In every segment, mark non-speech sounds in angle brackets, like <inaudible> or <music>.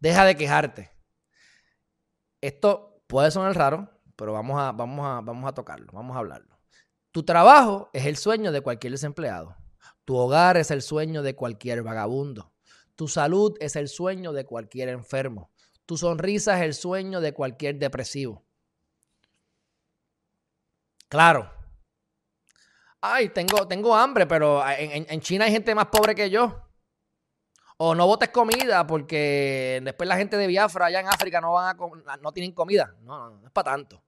Deja de quejarte. Esto puede sonar raro, pero vamos a, vamos a, vamos a tocarlo, vamos a hablarlo. Tu trabajo es el sueño de cualquier desempleado. Tu hogar es el sueño de cualquier vagabundo. Tu salud es el sueño de cualquier enfermo. Tu sonrisa es el sueño de cualquier depresivo. Claro. Ay, tengo, tengo hambre, pero en, China hay gente más pobre que yo. O no botes comida porque después la gente de Biafra allá en África no, van a, no tienen comida. No, no, no es para tanto.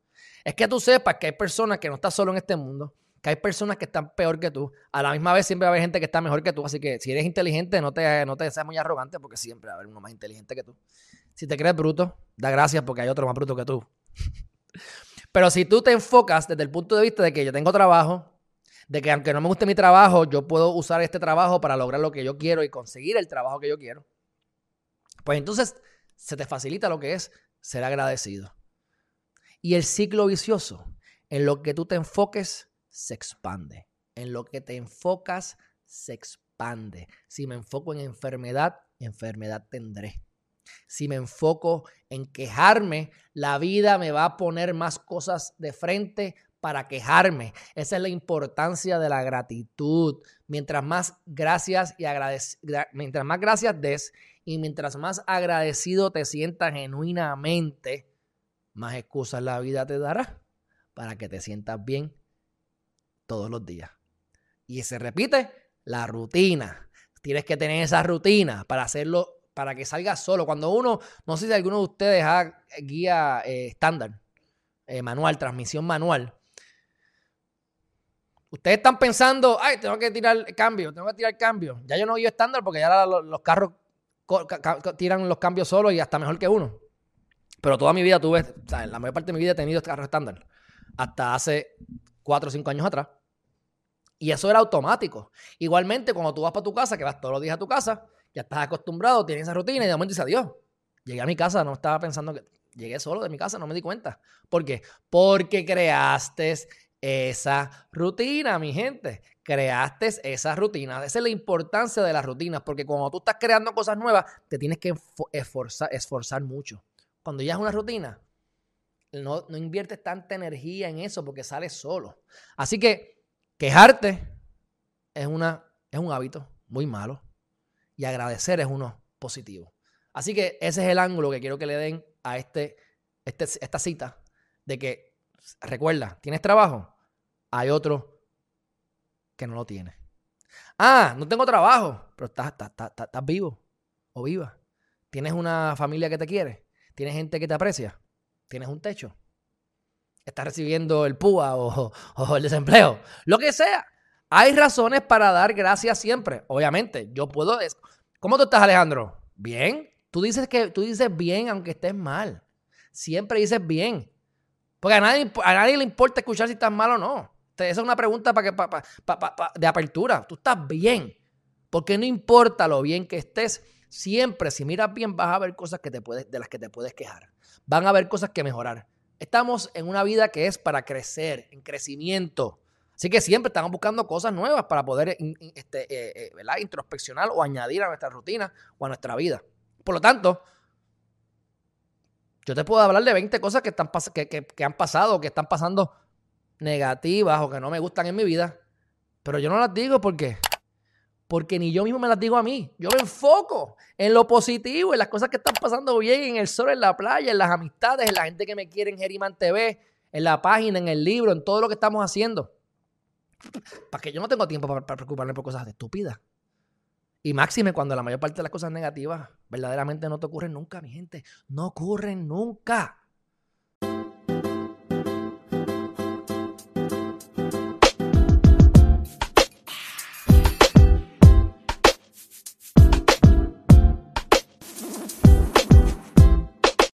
Es que tú sepas que hay personas que no están solo en este mundo, que hay personas que están peor que tú. A la misma vez siempre va a haber gente que está mejor que tú. Así que si eres inteligente, no te, no te seas muy arrogante porque siempre va a haber uno más inteligente que tú. Si te crees bruto, da gracias porque hay otro más bruto que tú. <laughs> Pero si tú te enfocas desde el punto de vista de que yo tengo trabajo, de que aunque no me guste mi trabajo, yo puedo usar este trabajo para lograr lo que yo quiero y conseguir el trabajo que yo quiero, pues entonces se te facilita lo que es ser agradecido. Y el ciclo vicioso, en lo que tú te enfoques, se expande. En lo que te enfocas, se expande. Si me enfoco en enfermedad, enfermedad tendré. Si me enfoco en quejarme, la vida me va a poner más cosas de frente para quejarme. Esa es la importancia de la gratitud. Mientras más gracias y mientras más gracias des y mientras más agradecido te sientas genuinamente, más excusas la vida te dará para que te sientas bien todos los días. Y se repite la rutina. Tienes que tener esa rutina para hacerlo, para que salga solo. Cuando uno, no sé si alguno de ustedes ha guía eh, estándar, eh, manual, transmisión manual. Ustedes están pensando, ay, tengo que tirar cambio, tengo que tirar cambio. Ya yo no guío estándar porque ya los, carros tiran los cambios solos y hasta mejor que uno. Pero toda mi vida tuve, o sea, la mayor parte de mi vida he tenido carros estándar. Hasta hace 4 o 5 años atrás. Y eso era automático. Igualmente, cuando tú vas para tu casa, que vas todos los días a tu casa, ya estás acostumbrado, tienes esa rutina y de momento dices adiós. Llegué a mi casa, no estaba pensando que. Llegué solo de mi casa, no me di cuenta. ¿Por qué? Porque creaste esa rutina, mi gente. Creaste esa rutina. Esa es la importancia de las rutinas, porque cuando tú estás creando cosas nuevas, te tienes que esforzar, esforzar mucho. Cuando ya es una rutina, no, no inviertes tanta energía en eso porque sales solo. Así que Quejarte es, una, es un hábito muy malo y agradecer es uno positivo. Así que ese es el ángulo que quiero que le den a este, este esta cita de que, recuerda, ¿tienes trabajo? Hay otro que no lo tiene. Ah, no tengo trabajo, pero estás, vivo o viva. Tienes una familia que te quiere. Tienes gente que te aprecia. Tienes un techo estás recibiendo el PUA o, el desempleo, lo que sea. Hay razones para dar gracias siempre. Obviamente, yo puedo. ¿Cómo tú estás, Alejandro? Bien. Tú dices que tú dices bien aunque estés mal. Siempre dices bien. Porque a nadie, a nadie le importa escuchar si estás mal o no. Esa es una pregunta para que, de apertura. Tú estás bien. Porque no importa lo bien que estés, siempre si miras bien vas a ver cosas que te puedes, de las que te puedes quejar. Van a haber cosas que mejorar. Estamos en una vida que es para crecer, en crecimiento. Así que siempre estamos buscando cosas nuevas para poder este, eh, eh, introspeccionar o añadir a nuestra rutina o a nuestra vida. Por lo tanto, yo te puedo hablar de 20 cosas que, están, que, que han pasado, que están pasando negativas o que no me gustan en mi vida, pero yo no las digo porque porque ni yo mismo me las digo a mí. Yo me enfoco en lo positivo, en las cosas que están pasando bien, en el sol, en la playa, en las amistades, en la gente que me quiere en Geriman TV, en la página, en el libro, en todo lo que estamos haciendo. Para que yo no tengo tiempo para, preocuparme por cosas estúpidas. Y máxime cuando la mayor parte de las cosas negativas verdaderamente no te ocurren nunca, mi gente. No ocurren nunca.